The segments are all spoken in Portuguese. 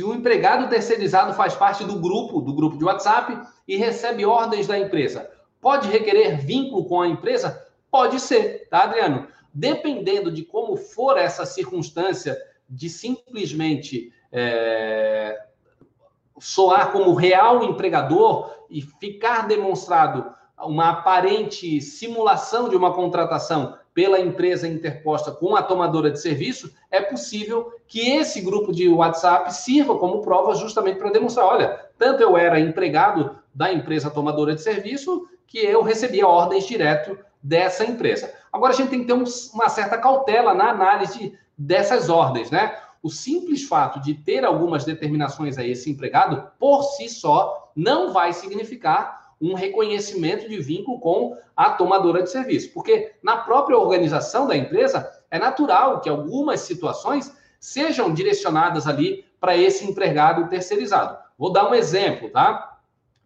Se o empregado terceirizado faz parte do grupo, do grupo de WhatsApp e recebe ordens da empresa, pode requerer vínculo com a empresa? Pode ser, tá, Adriano? Dependendo de como for essa circunstância de simplesmente é, soar como real empregador e ficar demonstrado uma aparente simulação de uma contratação pela empresa interposta com a tomadora de serviço, é possível que esse grupo de WhatsApp sirva como prova justamente para demonstrar: olha, tanto eu era empregado da empresa tomadora de serviço que eu recebia ordens direto dessa empresa. Agora a gente tem que ter um, uma certa cautela na análise dessas ordens, né? O simples fato de ter algumas determinações a esse empregado, por si só, não vai significar um reconhecimento de vínculo com a tomadora de serviço. Porque na própria organização da empresa, é natural que algumas situações sejam direcionadas ali para esse empregado terceirizado. Vou dar um exemplo, tá?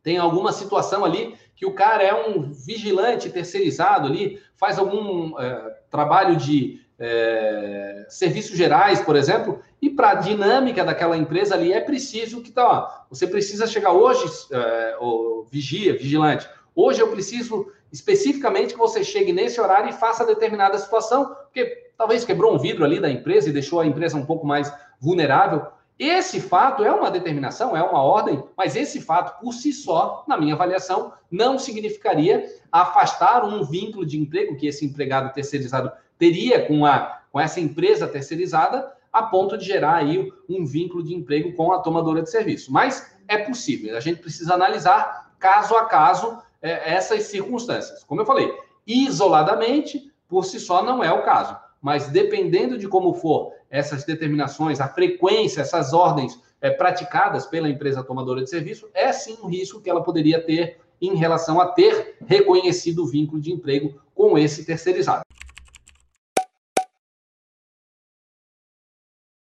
Tem alguma situação ali que o cara é um vigilante terceirizado ali, faz algum é, trabalho de é, serviços gerais, por exemplo, e para a dinâmica daquela empresa ali é preciso que tá, ó, você precisa chegar hoje, é, vigia, vigilante. Hoje eu preciso especificamente que você chegue nesse horário e faça determinada situação, porque talvez quebrou um vidro ali da empresa e deixou a empresa um pouco mais vulnerável. Esse fato é uma determinação, é uma ordem, mas esse fato por si só, na minha avaliação, não significaria afastar um vínculo de emprego que esse empregado terceirizado teria com, a, com essa empresa terceirizada, a ponto de gerar aí um vínculo de emprego com a tomadora de serviço. Mas é possível, a gente precisa analisar caso a caso é, essas circunstâncias. Como eu falei, isoladamente, por si só, não é o caso. Mas dependendo de como for essas determinações, a frequência, essas ordens é, praticadas pela empresa tomadora de serviço, é sim um risco que ela poderia ter em relação a ter reconhecido o vínculo de emprego com esse terceirizado.